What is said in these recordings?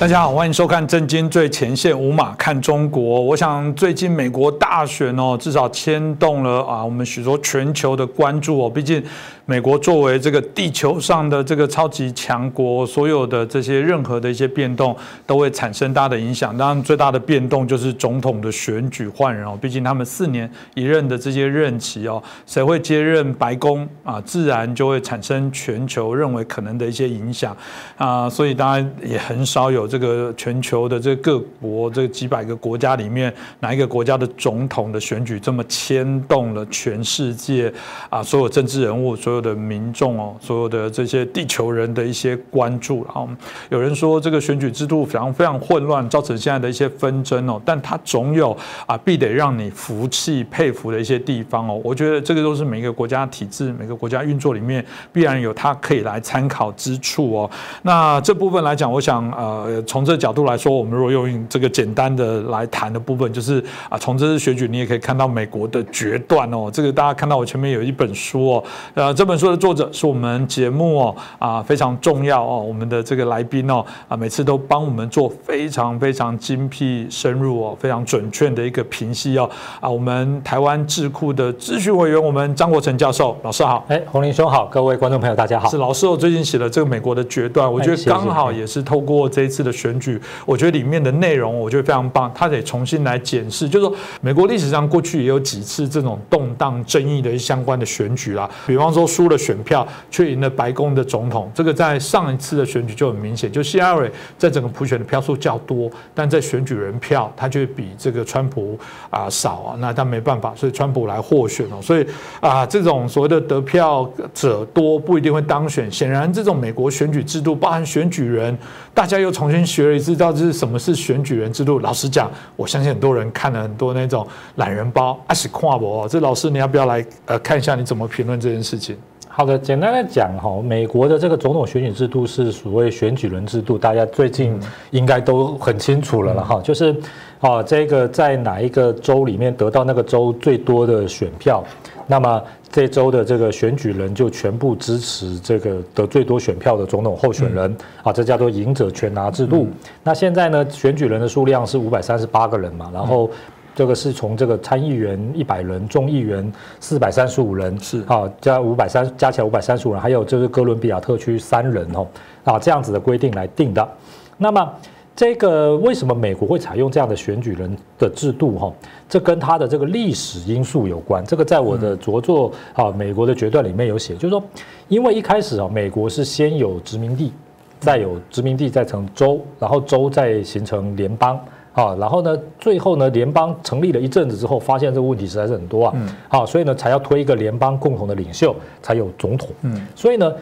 大家好，欢迎收看《震惊最前线》，无马看中国。我想最近美国大选哦，至少牵动了啊，我们许多全球的关注哦。毕竟美国作为这个地球上的这个超级强国，所有的这些任何的一些变动都会产生大的影响。当然，最大的变动就是总统的选举换人哦。毕竟他们四年一任的这些任期哦，谁会接任白宫啊，自然就会产生全球认为可能的一些影响啊。所以当然也很少有。这个全球的这各国这几百个国家里面，哪一个国家的总统的选举这么牵动了全世界啊？所有政治人物、所有的民众哦，所有的这些地球人的一些关注啊。有人说这个选举制度非常非常混乱，造成现在的一些纷争哦。但它总有啊，必得让你服气佩服的一些地方哦。我觉得这个都是每个国家体制、每个国家运作里面必然有它可以来参考之处哦。那这部分来讲，我想呃。从这角度来说，我们如果用这个简单的来谈的部分，就是啊，从这次选举，你也可以看到美国的决断哦。这个大家看到我前面有一本书哦，呃，这书的作者是我们节目哦啊非常重要哦，我们的这个来宾哦啊，每次都帮我们做非常非常精辟、深入哦、非常准确的一个评析哦啊，我们台湾智库的咨询委员，我们张国成教授老师好，哎，洪林兄好，各位观众朋友大家好，是老师，我最近写了这个美国的决断，我觉得刚好也是透过这一次的。选举，我觉得里面的内容我觉得非常棒，他得重新来检视，就是说美国历史上过去也有几次这种动荡争议的相关的选举啦，比方说输了选票却赢了白宫的总统，这个在上一次的选举就很明显，就希拉蕊在整个普选的票数较多，但在选举人票他就比这个川普啊少啊，那他没办法，所以川普来获选哦，所以啊这种所谓的得票者多不一定会当选，显然这种美国选举制度包含选举人，大家又重新。学了一次，到底是什么是选举人制度？老实讲，我相信很多人看了很多那种懒人包，阿是跨博。这老师，你要不要来呃看一下你怎么评论这件事情？好的，简单的讲哈，美国的这个总统选举制度是所谓选举人制度，大家最近应该都很清楚了了哈，就是啊，这个在哪一个州里面得到那个州最多的选票，那么。这周的这个选举人就全部支持这个得最多选票的总统候选人啊，这叫做赢者全拿制度。那现在呢，选举人的数量是五百三十八个人嘛，然后这个是从这个参议员一百人，众议员四百三十五人，是啊，加五百三加起来五百三十五人，还有就是哥伦比亚特区三人哦，啊这样子的规定来定的。那么。这个为什么美国会采用这样的选举人的制度？哈，这跟它的这个历史因素有关。这个在我的着作啊，美国的决断里面有写，就是说，因为一开始啊，美国是先有殖民地，再有殖民地再成州，然后州再形成联邦啊，然后呢，最后呢，联邦成立了一阵子之后，发现这个问题实在是很多啊，好，所以呢，才要推一个联邦共同的领袖，才有总统。嗯，所以呢。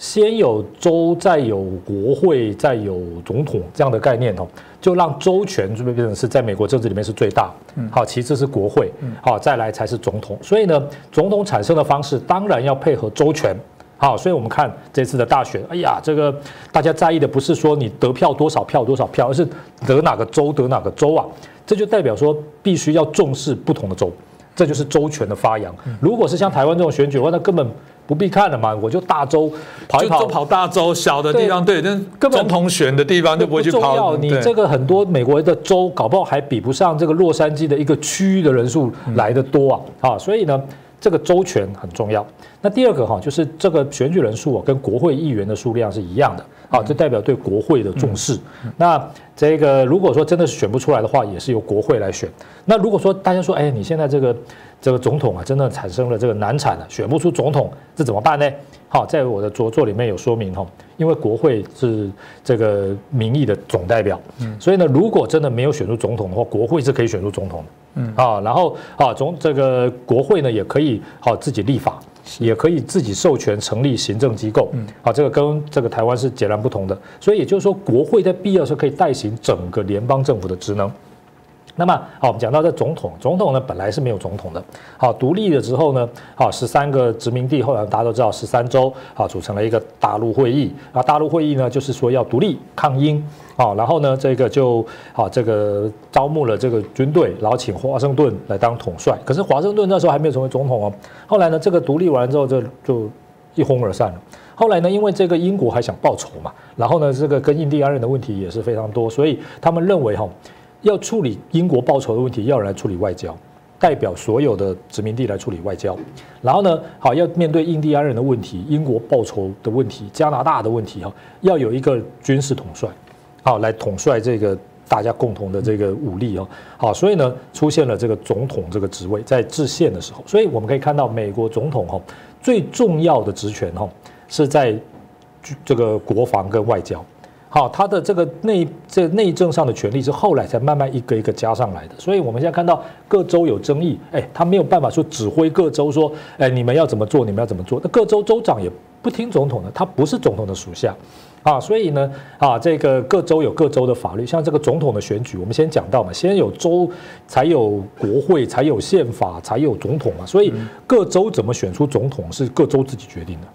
先有州，再有国会，再有总统这样的概念哦，就让州权就变成是在美国政治里面是最大，好，其次是国会，好，再来才是总统。所以呢，总统产生的方式当然要配合州权，好，所以我们看这次的大选，哎呀，这个大家在意的不是说你得票多少票多少票，而是得哪个州得哪个州啊，这就代表说必须要重视不同的州，这就是州权的发扬。如果是像台湾这种选举的话，那根本。不必看了嘛，我就大州跑一跑，跑大州，小的地方对，那总统选的地方就不会去跑。你这个很多美国的州，搞不好还比不上这个洛杉矶的一个区域的人数来的多啊！啊，所以呢，这个周全很重要。那第二个哈，就是这个选举人数啊，跟国会议员的数量是一样的。好，这代表对国会的重视。那这个如果说真的是选不出来的话，也是由国会来选。那如果说大家说，哎，你现在这个这个总统啊，真的产生了这个难产了，选不出总统，这怎么办呢？好，在我的着作里面有说明哈，因为国会是这个民意的总代表，所以呢，如果真的没有选出总统的话，国会是可以选出总统的。嗯，啊，然后啊，总这个国会呢也可以好自己立法。也可以自己授权成立行政机构，嗯，好，这个跟这个台湾是截然不同的，所以也就是说，国会在必要时候可以代行整个联邦政府的职能。那么，好，我们讲到这总统，总统呢本来是没有总统的，好，独立了之后呢，好，十三个殖民地，后来大家都知道十三州，好，组成了一个大陆会议，啊，大陆会议呢就是说要独立抗英。好，然后呢，这个就好，这个招募了这个军队，然后请华盛顿来当统帅。可是华盛顿那时候还没有成为总统哦。后来呢，这个独立完之后，就就一哄而散了。后来呢，因为这个英国还想报仇嘛，然后呢，这个跟印第安人的问题也是非常多，所以他们认为哈，要处理英国报仇的问题，要来处理外交，代表所有的殖民地来处理外交。然后呢，好要面对印第安人的问题、英国报仇的问题、加拿大的问题哈，要有一个军事统帅，好来统帅这个。大家共同的这个武力哦，好，所以呢，出现了这个总统这个职位在制宪的时候，所以我们可以看到美国总统哈最重要的职权哈是在这个国防跟外交，好，他的这个内这内政上的权利是后来才慢慢一个一个加上来的，所以我们现在看到各州有争议，哎，他没有办法说指挥各州说，哎，你们要怎么做，你们要怎么做，那各州州长也不听总统的，他不是总统的属下。啊，所以呢，啊，这个各州有各州的法律，像这个总统的选举，我们先讲到嘛，先有州，才有国会，才有宪法，才有总统嘛，所以各州怎么选出总统是各州自己决定的。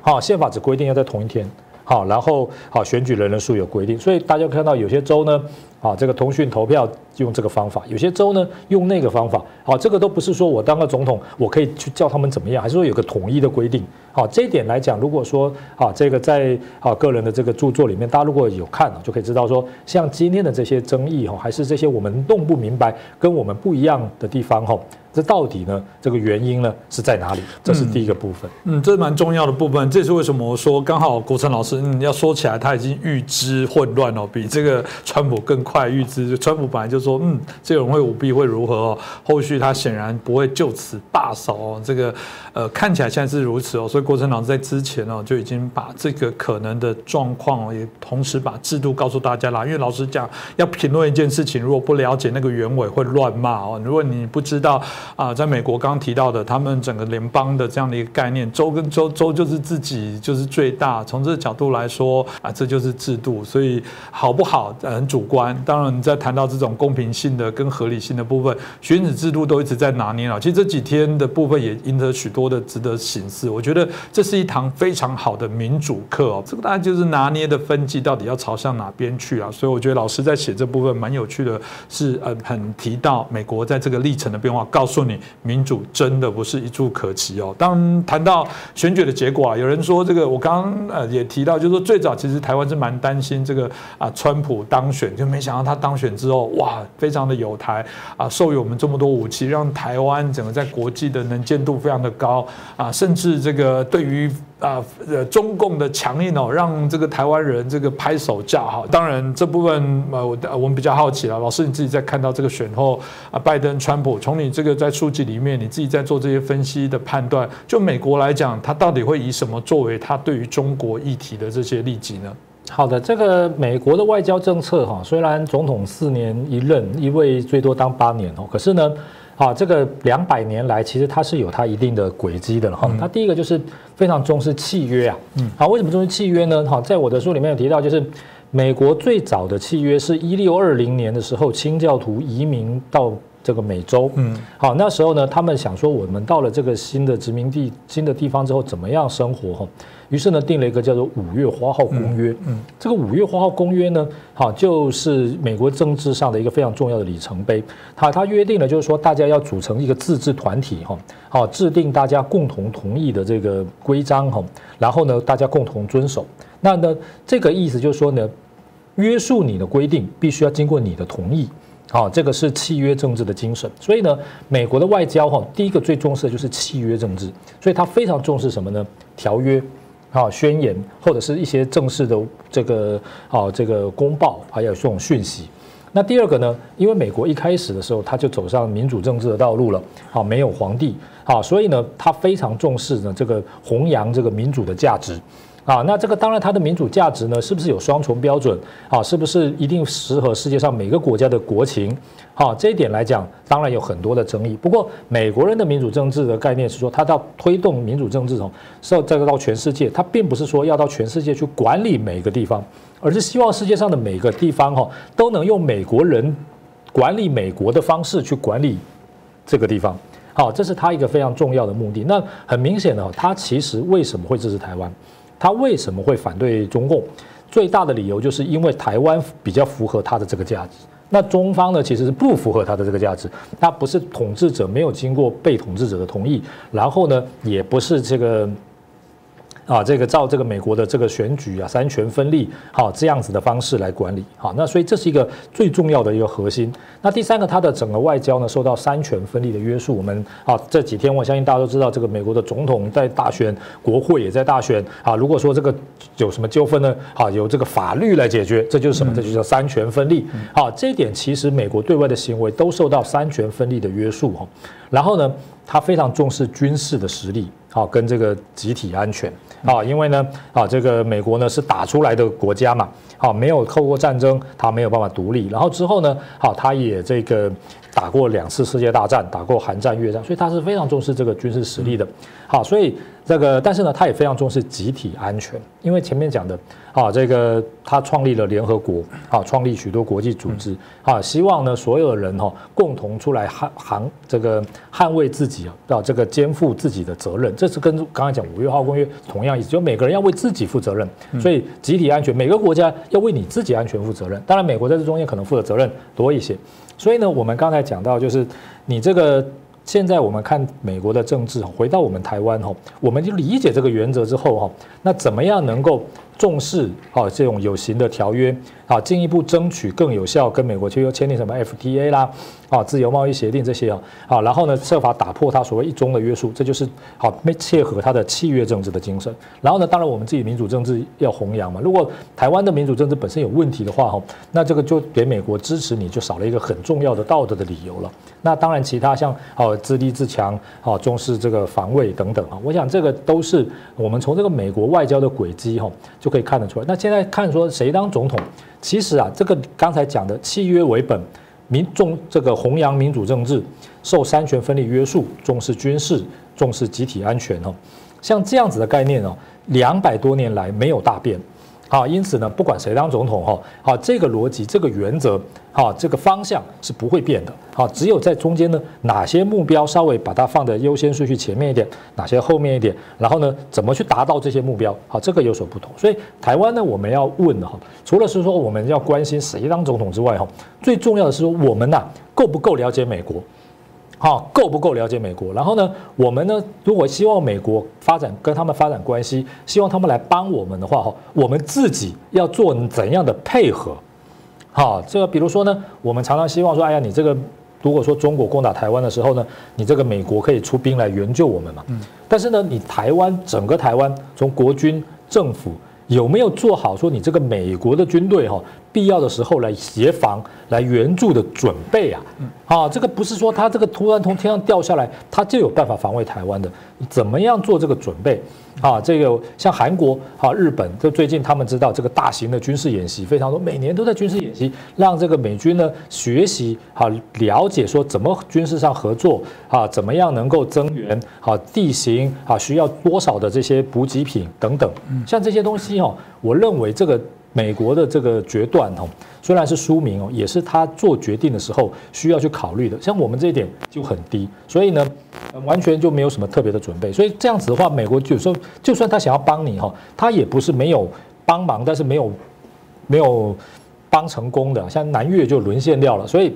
好，宪法只规定要在同一天。好，然后好，选举人人数有规定，所以大家看到有些州呢，啊，这个通讯投票用这个方法，有些州呢用那个方法。好，这个都不是说我当了总统，我可以去叫他们怎么样，还是说有个统一的规定。好，这一点来讲，如果说啊，这个在啊个人的这个著作里面，大家如果有看，就可以知道说，像今天的这些争议哈，还是这些我们弄不明白、跟我们不一样的地方哈。这到底呢？这个原因呢是在哪里？这是第一个部分。嗯，这是蛮重要的部分。这是为什么我说刚好国成老师，嗯，要说起来他已经预知混乱哦，比这个川普更快预知。川普本来就说，嗯，这种人会舞弊会如何哦？后续他显然不会就此罢手哦。这个呃，看起来现在是如此哦。所以郭成老师在之前哦就已经把这个可能的状况，也同时把制度告诉大家啦。因为老师讲，要评论一件事情，如果不了解那个原委，会乱骂哦。如果你不知道。啊，在美国刚刚提到的，他们整个联邦的这样的一个概念，州跟州，州就是自己就是最大。从这个角度来说，啊，这就是制度，所以好不好很主观。当然，你在谈到这种公平性的跟合理性的部分，选举制度都一直在拿捏了。其实这几天的部分也赢得许多的值得醒思。我觉得这是一堂非常好的民主课哦。这个大概就是拿捏的分际到底要朝向哪边去啊？所以我觉得老师在写这部分蛮有趣的，是呃很提到美国在这个历程的变化，告诉。你民主真的不是一触可及哦。当谈到选举的结果啊，有人说这个，我刚呃也提到，就是说最早其实台湾是蛮担心这个啊，川普当选，就没想到他当选之后，哇，非常的有台啊，授予我们这么多武器，让台湾整个在国际的能见度非常的高啊，甚至这个对于。啊，呃，中共的强硬哦，让这个台湾人这个拍手叫好。当然，这部分呃，我我们比较好奇了。老师，你自己在看到这个选后啊，拜登、川普，从你这个在书籍里面，你自己在做这些分析的判断，就美国来讲，他到底会以什么作为他对于中国议题的这些利己呢？好的，这个美国的外交政策哈，虽然总统四年一任，一位最多当八年哦，可是呢。啊，这个两百年来，其实它是有它一定的轨迹的哈。它第一个就是非常重视契约啊。嗯。好，为什么重视契约呢？哈，在我的书里面有提到，就是美国最早的契约是一六二零年的时候，清教徒移民到这个美洲。嗯。好，那时候呢，他们想说，我们到了这个新的殖民地、新的地方之后，怎么样生活？哈。于是呢，定了一个叫做《五月花号公约》。嗯，这个《五月花号公约》呢，好，就是美国政治上的一个非常重要的里程碑。它它约定了，就是说大家要组成一个自治团体，哈，好，制定大家共同同意的这个规章，哈，然后呢，大家共同遵守。那呢，这个意思就是说呢，约束你的规定必须要经过你的同意，好，这个是契约政治的精神。所以呢，美国的外交，哈，第一个最重视的就是契约政治，所以他非常重视什么呢？条约。啊，宣言或者是一些正式的这个啊，这个公报，还有这种讯息。那第二个呢，因为美国一开始的时候，他就走上民主政治的道路了，啊，没有皇帝，啊，所以呢，他非常重视呢这个弘扬这个民主的价值。啊，那这个当然，它的民主价值呢，是不是有双重标准？啊，是不是一定适合世界上每个国家的国情？好，这一点来讲，当然有很多的争议。不过，美国人的民主政治的概念是说，他到推动民主政治从，是要这个到全世界，他并不是说要到全世界去管理每个地方，而是希望世界上的每个地方哈，都能用美国人管理美国的方式去管理这个地方。好，这是他一个非常重要的目的。那很明显的，他其实为什么会支持台湾？他为什么会反对中共？最大的理由就是因为台湾比较符合他的这个价值。那中方呢，其实是不符合他的这个价值。他不是统治者，没有经过被统治者的同意，然后呢，也不是这个。啊，这个照这个美国的这个选举啊，三权分立，好这样子的方式来管理，好，那所以这是一个最重要的一个核心。那第三个，它的整个外交呢受到三权分立的约束。我们啊这几天，我相信大家都知道，这个美国的总统在大选，国会也在大选啊。如果说这个有什么纠纷呢，好，由这个法律来解决，这就是什么？这就叫三权分立。好，这一点其实美国对外的行为都受到三权分立的约束哈。然后呢，他非常重视军事的实力，好，跟这个集体安全。啊，因为呢，啊，这个美国呢是打出来的国家嘛，好，没有透过战争，它没有办法独立。然后之后呢，好，它也这个打过两次世界大战，打过韩战、越战，所以它是非常重视这个军事实力的。好，所以这个，但是呢，他也非常重视集体安全，因为前面讲的，啊，这个他创立了联合国，啊，创立许多国际组织，啊，希望呢，所有的人哈，共同出来捍捍这个捍卫自己啊，要这个肩负自己的责任，这是跟刚才讲五月号公约同样意思，就每个人要为自己负责任，所以集体安全，每个国家要为你自己安全负责任。当然，美国在这中间可能负的责任多一些，所以呢，我们刚才讲到就是你这个。现在我们看美国的政治，回到我们台湾哈，我们就理解这个原则之后哈，那怎么样能够？重视啊这种有形的条约啊，进一步争取更有效跟美国签签订什么 FTA 啦啊自由贸易协定这些啊啊，然后呢设法打破它所谓一中的约束，这就是好没切合它的契约政治的精神。然后呢，当然我们自己民主政治要弘扬嘛。如果台湾的民主政治本身有问题的话哈，那这个就给美国支持你就少了一个很重要的道德的理由了。那当然其他像哦自立自强啊重视这个防卫等等啊，我想这个都是我们从这个美国外交的轨迹哈。就可以看得出来。那现在看说谁当总统，其实啊，这个刚才讲的契约为本，民众这个弘扬民主政治，受三权分立约束，重视军事，重视集体安全哈，像这样子的概念哦，两百多年来没有大变。好，因此呢，不管谁当总统哈，好，这个逻辑、这个原则，好，这个方向是不会变的。好，只有在中间呢，哪些目标稍微把它放的优先顺序前面一点，哪些后面一点，然后呢，怎么去达到这些目标？好，这个有所不同。所以台湾呢，我们要问的哈，除了是说我们要关心谁当总统之外哈，最重要的是说我们呐，够不够了解美国？好，够不够了解美国？然后呢，我们呢，如果希望美国发展跟他们发展关系，希望他们来帮我们的话，哈，我们自己要做怎样的配合？好，这个比如说呢，我们常常希望说，哎呀，你这个如果说中国攻打台湾的时候呢，你这个美国可以出兵来援救我们嘛？嗯。但是呢，你台湾整个台湾从国军政府有没有做好说你这个美国的军队哈？必要的时候来协防、来援助的准备啊，啊，这个不是说他这个突然从天上掉下来，他就有办法防卫台湾的。怎么样做这个准备啊？这个像韩国、啊日本，就最近他们知道这个大型的军事演习非常多，每年都在军事演习，让这个美军呢学习、啊了解说怎么军事上合作啊，怎么样能够增援啊，地形啊需要多少的这些补给品等等，像这些东西哦，我认为这个。美国的这个决断哦，虽然是书名哦，也是他做决定的时候需要去考虑的。像我们这一点就很低，所以呢，完全就没有什么特别的准备。所以这样子的话，美国有时候就算他想要帮你哈，他也不是没有帮忙，但是没有没有帮成功的。像南越就沦陷掉了。所以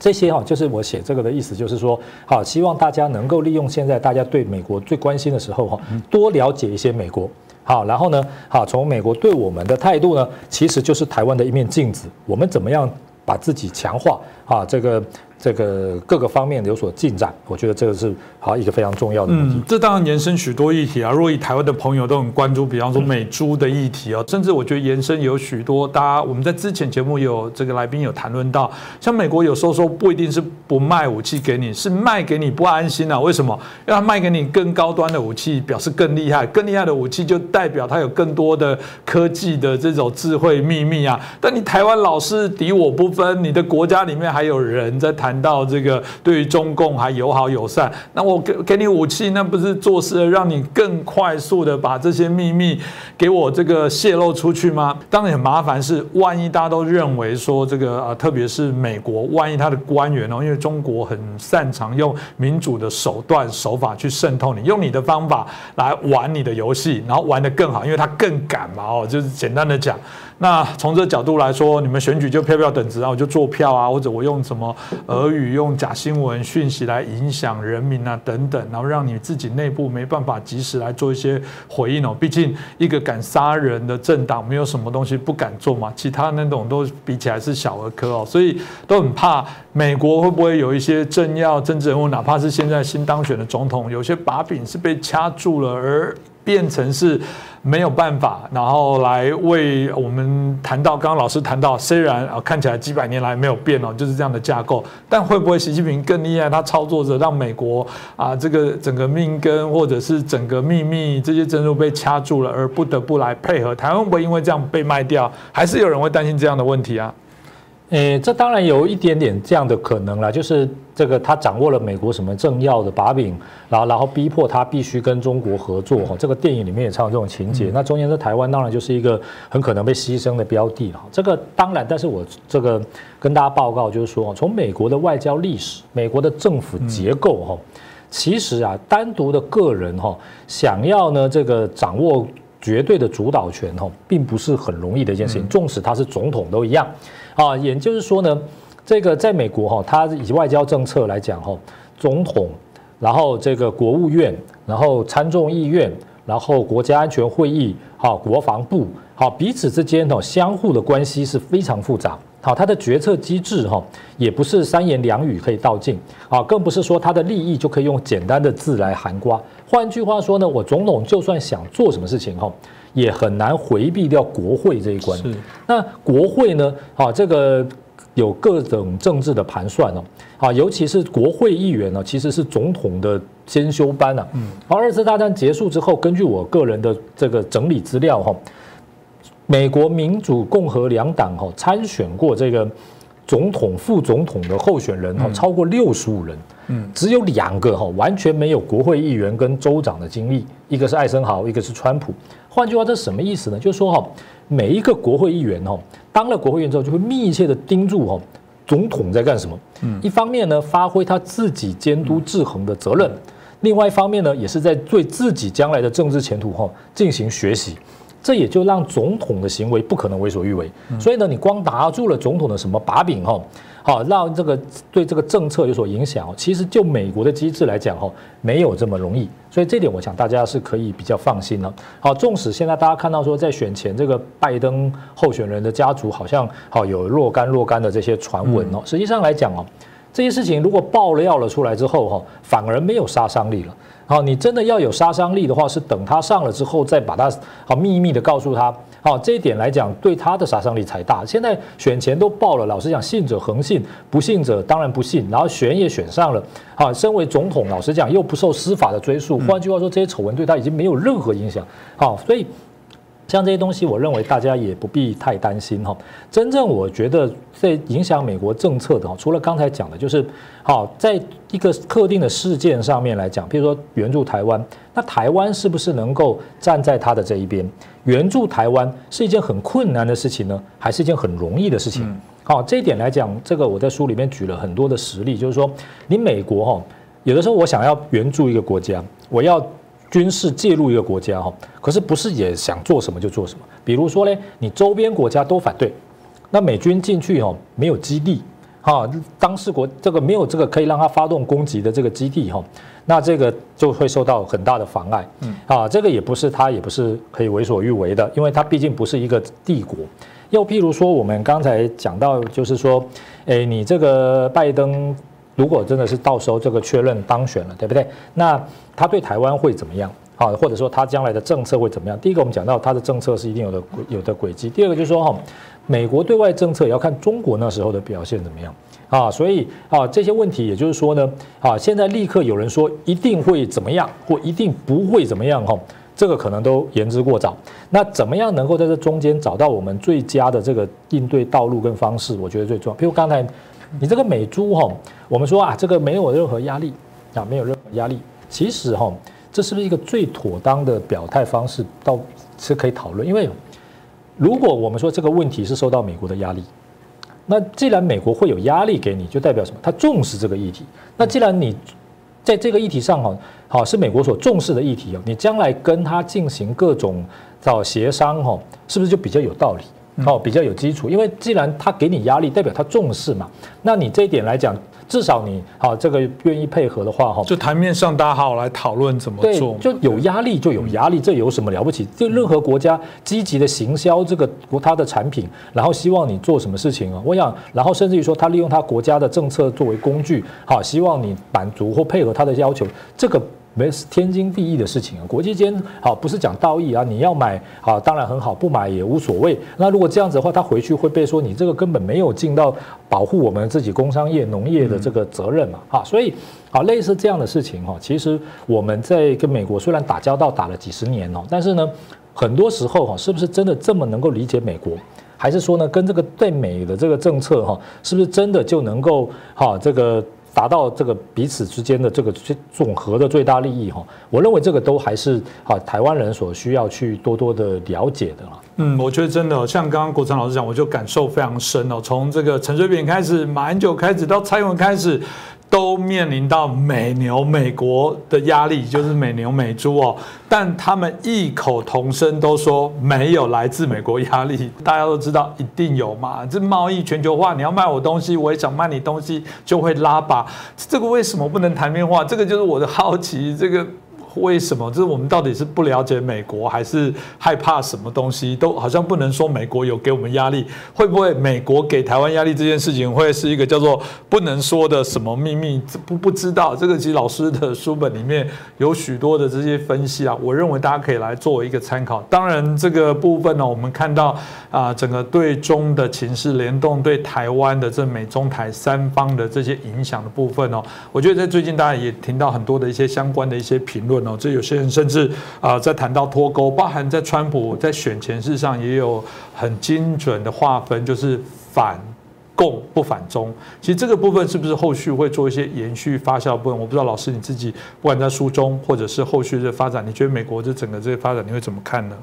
这些哈，就是我写这个的意思，就是说，好，希望大家能够利用现在大家对美国最关心的时候哈，多了解一些美国。好，然后呢？好，从美国对我们的态度呢，其实就是台湾的一面镜子。我们怎么样把自己强化？啊，这个。这个各个方面有所进展，我觉得这个是好一个非常重要的嗯。这当然延伸许多议题啊。如果以台湾的朋友都很关注，比方说美猪的议题啊，甚至我觉得延伸有许多。大家我们在之前节目有这个来宾有谈论到，像美国有时候说不一定是不卖武器给你，是卖给你不安心啊。为什么？因为他卖给你更高端的武器，表示更厉害，更厉害的武器就代表它有更多的科技的这种智慧秘密啊。但你台湾老是敌我不分，你的国家里面还有人在谈。谈到这个对于中共还友好友善，那我给给你武器，那不是做事让你更快速的把这些秘密给我这个泄露出去吗？当然很麻烦，是万一大家都认为说这个啊，特别是美国，万一他的官员哦，因为中国很擅长用民主的手段手法去渗透你，用你的方法来玩你的游戏，然后玩得更好，因为他更敢嘛哦，就是简单的讲。那从这角度来说，你们选举就票票等值啊，我就做票啊，或者我用什么俄语、用假新闻讯息来影响人民啊等等，然后让你自己内部没办法及时来做一些回应哦。毕竟一个敢杀人的政党，没有什么东西不敢做嘛，其他那种都比起来是小儿科哦，所以都很怕美国会不会有一些政要、政治人物，哪怕是现在新当选的总统，有些把柄是被掐住了而。变成是没有办法，然后来为我们谈到刚刚老师谈到，虽然啊看起来几百年来没有变哦，就是这样的架构，但会不会习近平更厉害？他操作着让美国啊这个整个命根或者是整个秘密这些珍珠被掐住了，而不得不来配合台湾，会不会因为这样被卖掉？还是有人会担心这样的问题啊？诶，这当然有一点点这样的可能啦，就是这个他掌握了美国什么政要的把柄，然后然后逼迫他必须跟中国合作哈。这个电影里面也唱有这种情节。那中间在台湾当然就是一个很可能被牺牲的标的哈。这个当然，但是我这个跟大家报告就是说，从美国的外交历史、美国的政府结构哈，其实啊，单独的个人哈，想要呢这个掌握绝对的主导权哈，并不是很容易的一件事情。纵使他是总统都一样。啊，也就是说呢，这个在美国哈，它以外交政策来讲哈，总统，然后这个国务院，然后参众议院，然后国家安全会议，好，国防部，好，彼此之间哈相互的关系是非常复杂，好，它的决策机制哈也不是三言两语可以道尽，啊，更不是说它的利益就可以用简单的字来涵刮。换句话说呢，我总统就算想做什么事情哈。也很难回避掉国会这一关。是，那国会呢？啊，这个有各种政治的盘算哦。啊，尤其是国会议员呢，其实是总统的先修班呐。嗯。而二次大战结束之后，根据我个人的这个整理资料哈，美国民主共和两党哈参选过这个总统、副总统的候选人哈超过六十五人。嗯。只有两个哈完全没有国会议员跟州长的经历，一个是艾森豪，一个是川普。换句话，这是什么意思呢？就是说哈，每一个国会议员哈，当了国会议员之后，就会密切的盯住哈总统在干什么。嗯，一方面呢，发挥他自己监督制衡的责任；，另外一方面呢，也是在对自己将来的政治前途哈进行学习。这也就让总统的行为不可能为所欲为。所以呢，你光拿住了总统的什么把柄哈？好，让这个对这个政策有所影响哦。其实就美国的机制来讲哈，没有这么容易。所以这点我想大家是可以比较放心了。好，纵使现在大家看到说在选前这个拜登候选人的家族好像好有若干若干的这些传闻哦，实际上来讲哦，这些事情如果爆料了出来之后哈，反而没有杀伤力了。好，你真的要有杀伤力的话，是等他上了之后再把他好秘密的告诉他。好，这一点来讲，对他的杀伤力才大。现在选前都报了，老实讲，信者恒信，不信者当然不信。然后选也选上了，好，身为总统，老实讲又不受司法的追溯。换句话说，这些丑闻对他已经没有任何影响。好，所以。像这些东西，我认为大家也不必太担心哈。真正我觉得在影响美国政策的哈，除了刚才讲的，就是好在一个特定的事件上面来讲，比如说援助台湾，那台湾是不是能够站在他的这一边？援助台湾是一件很困难的事情呢，还是一件很容易的事情？好，这一点来讲，这个我在书里面举了很多的实例，就是说，你美国哈，有的时候我想要援助一个国家，我要。军事介入一个国家哈，可是不是也想做什么就做什么？比如说呢，你周边国家都反对，那美军进去哈没有基地，哈，当事国这个没有这个可以让他发动攻击的这个基地哈，那这个就会受到很大的妨碍，嗯，啊，这个也不是他也不是可以为所欲为的，因为他毕竟不是一个帝国。又譬如说，我们刚才讲到，就是说，诶，你这个拜登。如果真的是到时候这个确认当选了，对不对？那他对台湾会怎么样？啊，或者说他将来的政策会怎么样？第一个，我们讲到他的政策是一定有的有的轨迹。第二个就是说，哈，美国对外政策也要看中国那时候的表现怎么样啊。所以啊，这些问题也就是说呢，啊，现在立刻有人说一定会怎么样，或一定不会怎么样，哈，这个可能都言之过早。那怎么样能够在这中间找到我们最佳的这个应对道路跟方式？我觉得最重要。比如刚才。你这个美猪哈，我们说啊，这个没有任何压力啊，没有任何压力。其实哈，这是不是一个最妥当的表态方式？倒是可以讨论。因为如果我们说这个问题是受到美国的压力，那既然美国会有压力给你，就代表什么？他重视这个议题。那既然你在这个议题上哈，好是美国所重视的议题哦，你将来跟他进行各种找协商哈，是不是就比较有道理？哦比较有基础，因为既然他给你压力，代表他重视嘛，那你这一点来讲。至少你好，这个愿意配合的话哈，就台面上大家好好来讨论怎么做，就有压力就有压力，这有什么了不起？就任何国家积极的行销这个国他的产品，然后希望你做什么事情啊？我想，然后甚至于说他利用他国家的政策作为工具，好，希望你满足或配合他的要求，这个。没是天经地义的事情啊，国际间好不是讲道义啊，你要买啊，当然很好，不买也无所谓。那如果这样子的话，他回去会被说你这个根本没有尽到保护我们自己工商业农业的这个责任嘛，哈，所以啊，类似这样的事情哈，其实我们在跟美国虽然打交道打了几十年哦，但是呢，很多时候哈，是不是真的这么能够理解美国，还是说呢，跟这个对美的这个政策哈，是不是真的就能够哈这个？达到这个彼此之间的这个总和的最大利益哈，我认为这个都还是啊台湾人所需要去多多的了解的啦。嗯，我觉得真的像刚刚国成老师讲，我就感受非常深哦。从这个陈水扁开始，马英九开始，到蔡英文开始。都面临到美牛美国的压力，就是美牛美猪哦，但他们异口同声都说没有来自美国压力。大家都知道一定有嘛，这贸易全球化，你要卖我东西，我也想卖你东西，就会拉拔。这个为什么不能谈面化？这个就是我的好奇。这个。为什么？就是我们到底是不了解美国，还是害怕什么东西？都好像不能说美国有给我们压力。会不会美国给台湾压力这件事情，会是一个叫做不能说的什么秘密？不不知道。这个其实老师的书本里面有许多的这些分析啊，我认为大家可以来作为一个参考。当然，这个部分呢，我们看到啊，整个对中的情势联动，对台湾的这美中台三方的这些影响的部分哦，我觉得在最近大家也听到很多的一些相关的一些评论。哦，这有些人甚至啊，在谈到脱钩，包含在川普在选前事上也有很精准的划分，就是反共不反中。其实这个部分是不是后续会做一些延续发酵部分？我不知道老师你自己不管在书中或者是后续的发展，你觉得美国这整个这些发展你会怎么看呢？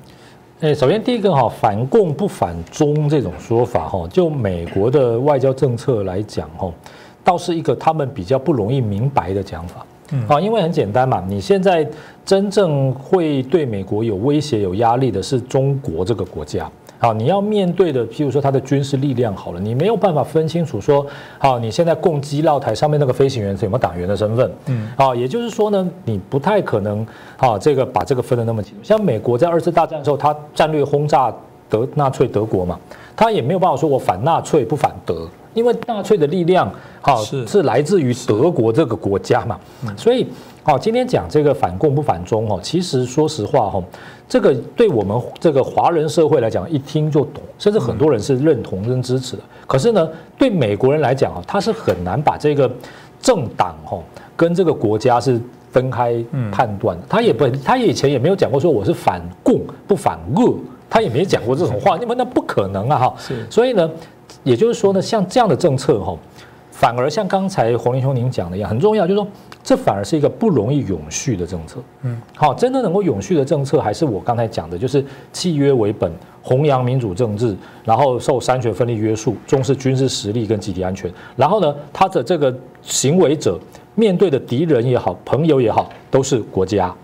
诶，首先第一个哈，反共不反中这种说法哈，就美国的外交政策来讲哈，倒是一个他们比较不容易明白的讲法。好，因为很简单嘛，你现在真正会对美国有威胁、有压力的是中国这个国家。好，你要面对的，譬如说它的军事力量好了，你没有办法分清楚说，好，你现在攻击绕台上面那个飞行员是有没有党员的身份？嗯，好，也就是说呢，你不太可能，啊，这个把这个分得那么清楚。像美国在二次大战的时候，他战略轰炸德纳粹德国嘛，他也没有办法说我反纳粹不反德。因为纳粹的力量，好是来自于德国这个国家嘛，所以好，今天讲这个反共不反中哦，其实说实话哈，这个对我们这个华人社会来讲，一听就懂，甚至很多人是认同跟支持的。可是呢，对美国人来讲啊，他是很难把这个政党哈跟这个国家是分开判断的。他也不，他以前也没有讲过说我是反共不反恶，他也没讲过这种话，因为那不可能啊哈。所以呢。也就是说呢，像这样的政策哈，反而像刚才洪林兄您讲的一样，很重要，就是说这反而是一个不容易永续的政策。嗯，好，真的能够永续的政策，还是我刚才讲的，就是契约为本，弘扬民主政治，然后受三权分立约束，重视军事实力跟集体安全。然后呢，他的这个行为者面对的敌人也好，朋友也好，都是国家，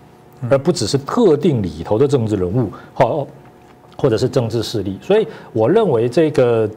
而不只是特定里头的政治人物，好，或者是政治势力。所以我认为这个。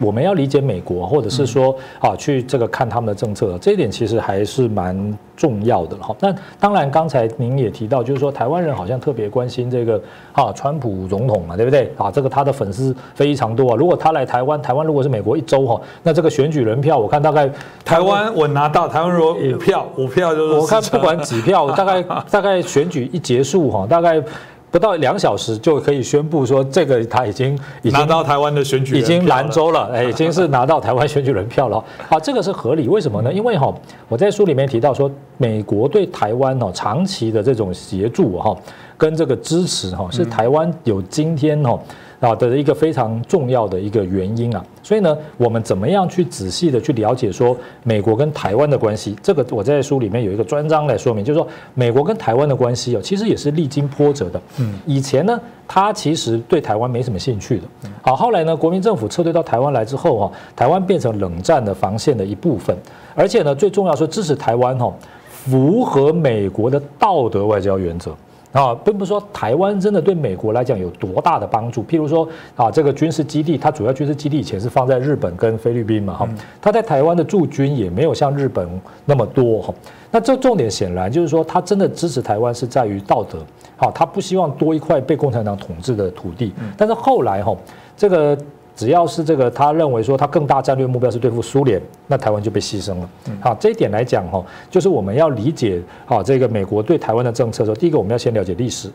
我们要理解美国，或者是说啊，去这个看他们的政策，这一点其实还是蛮重要的哈。那当然，刚才您也提到，就是说台湾人好像特别关心这个啊，川普总统嘛，对不对？啊，这个他的粉丝非常多啊。如果他来台湾，台湾如果是美国一周哈，那这个选举人票，我看大概台湾我拿到台湾如果五票，五票就是我看不管几票，大概大概选举一结束哈，大概。不到两小时就可以宣布说，这个他已经已经拿到台湾的选举，已经兰州了，哎，已经是拿到台湾选举人票了。好，这个是合理，为什么呢？因为哈，我在书里面提到说，美国对台湾哦长期的这种协助哈，跟这个支持哈，是台湾有今天哦。啊的一个非常重要的一个原因啊，所以呢，我们怎么样去仔细的去了解说美国跟台湾的关系？这个我在书里面有一个专章来说明，就是说美国跟台湾的关系哦，其实也是历经波折的。嗯，以前呢，他其实对台湾没什么兴趣的。好，后来呢，国民政府撤退到台湾来之后哈，台湾变成冷战的防线的一部分，而且呢，最重要说支持台湾哈，符合美国的道德外交原则。啊，并不是说台湾真的对美国来讲有多大的帮助。譬如说啊，这个军事基地，它主要军事基地以前是放在日本跟菲律宾嘛，哈，它在台湾的驻军也没有像日本那么多，哈。那这重点显然就是说，他真的支持台湾是在于道德，好，他不希望多一块被共产党统治的土地。但是后来哈，这个。只要是这个，他认为说他更大战略目标是对付苏联，那台湾就被牺牲了。好，这一点来讲哈，就是我们要理解好这个美国对台湾的政策的时候，第一个我们要先了解历史，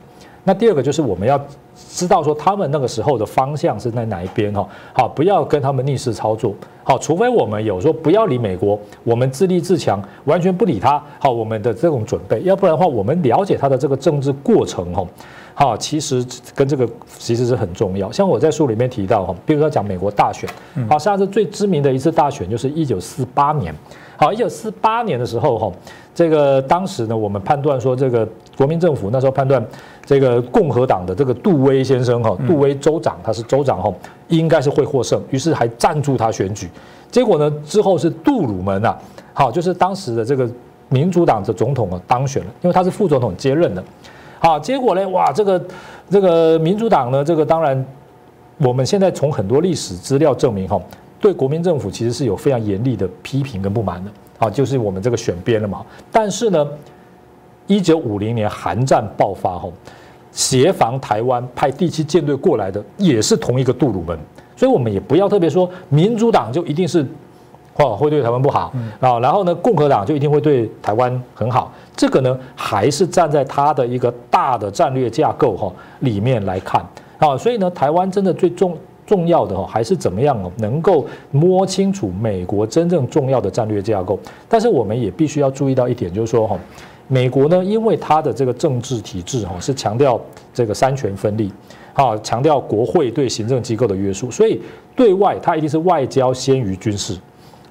那第二个就是我们要知道说他们那个时候的方向是在哪一边哈。好，不要跟他们逆势操作。好，除非我们有说不要理美国，我们自立自强，完全不理他。好，我们的这种准备，要不然的话，我们了解他的这个政治过程哈。好，其实跟这个其实是很重要。像我在书里面提到哈，比如说讲美国大选，好，上次最知名的一次大选就是一九四八年。好，一九四八年的时候哈，这个当时呢，我们判断说这个国民政府那时候判断这个共和党的这个杜威先生哈，杜威州长他是州长哈，应该是会获胜，于是还赞助他选举。结果呢，之后是杜鲁门呐，好，就是当时的这个民主党的总统啊当选了，因为他是副总统接任的。好，结果呢？哇，这个这个民主党呢？这个当然，我们现在从很多历史资料证明，哈，对国民政府其实是有非常严厉的批评跟不满的。啊，就是我们这个选边了嘛。但是呢，一九五零年韩战爆发后，协防台湾派第七舰队过来的也是同一个杜鲁门，所以我们也不要特别说民主党就一定是。哦，会对台湾不好啊，然后呢，共和党就一定会对台湾很好。这个呢，还是站在他的一个大的战略架构哈里面来看啊，所以呢，台湾真的最重重要的哈，还是怎么样哦，能够摸清楚美国真正重要的战略架构。但是我们也必须要注意到一点，就是说哈，美国呢，因为它的这个政治体制哈是强调这个三权分立，啊，强调国会对行政机构的约束，所以对外它一定是外交先于军事。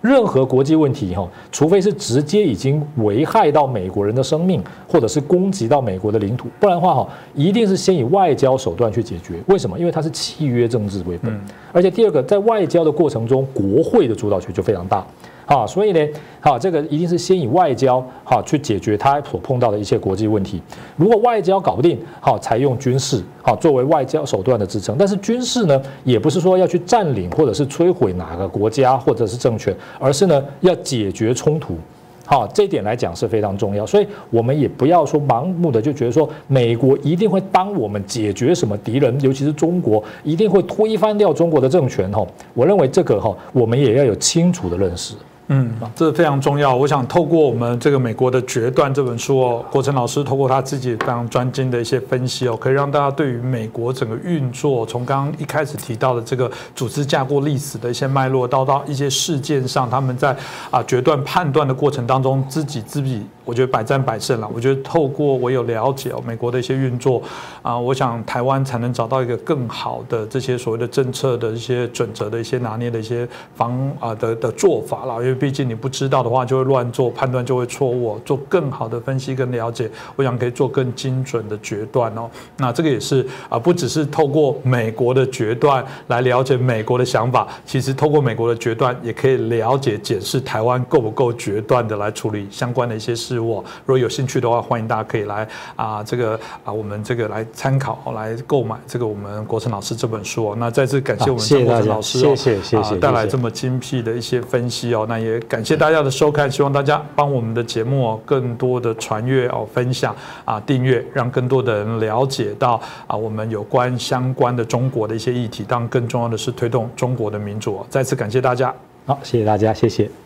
任何国际问题，哈，除非是直接已经危害到美国人的生命，或者是攻击到美国的领土，不然的话，哈，一定是先以外交手段去解决。为什么？因为它是契约政治为本，而且第二个，在外交的过程中，国会的主导权就非常大。啊，所以呢，啊，这个一定是先以外交哈去解决他所碰到的一些国际问题。如果外交搞不定，好，采用军事好作为外交手段的支撑。但是军事呢，也不是说要去占领或者是摧毁哪个国家或者是政权，而是呢要解决冲突。好，这一点来讲是非常重要。所以我们也不要说盲目的就觉得说美国一定会帮我们解决什么敌人，尤其是中国一定会推翻掉中国的政权。哈，我认为这个哈，我们也要有清楚的认识。嗯，这非常重要。我想透过我们这个美国的决断这本书哦，国成老师透过他自己非常专精的一些分析哦，可以让大家对于美国整个运作，从刚刚一开始提到的这个组织架构历史的一些脉络，到到一些事件上，他们在啊决断判断的过程当中，知己知彼。我觉得百战百胜了。我觉得透过我有了解，美国的一些运作啊，我想台湾才能找到一个更好的这些所谓的政策的一些准则的一些拿捏的一些方啊的的做法了。因为毕竟你不知道的话，就会乱做，判断就会错误。做更好的分析跟了解，我想可以做更精准的决断哦。那这个也是啊，不只是透过美国的决断来了解美国的想法，其实透过美国的决断也可以了解检视台湾够不够决断的来处理相关的一些事。如果有兴趣的话，欢迎大家可以来啊，这个啊，我们这个来参考，来购买这个我们国成老师这本书哦。那再次感谢我们张国成老师哦，谢谢谢谢，带来这么精辟的一些分析哦。那也感谢大家的收看，希望大家帮我们的节目哦，更多的传阅哦，分享啊，订阅，让更多的人了解到啊，我们有关相关的中国的一些议题。当然，更重要的是推动中国的民主。再次感谢大家，好，谢谢大家，谢谢。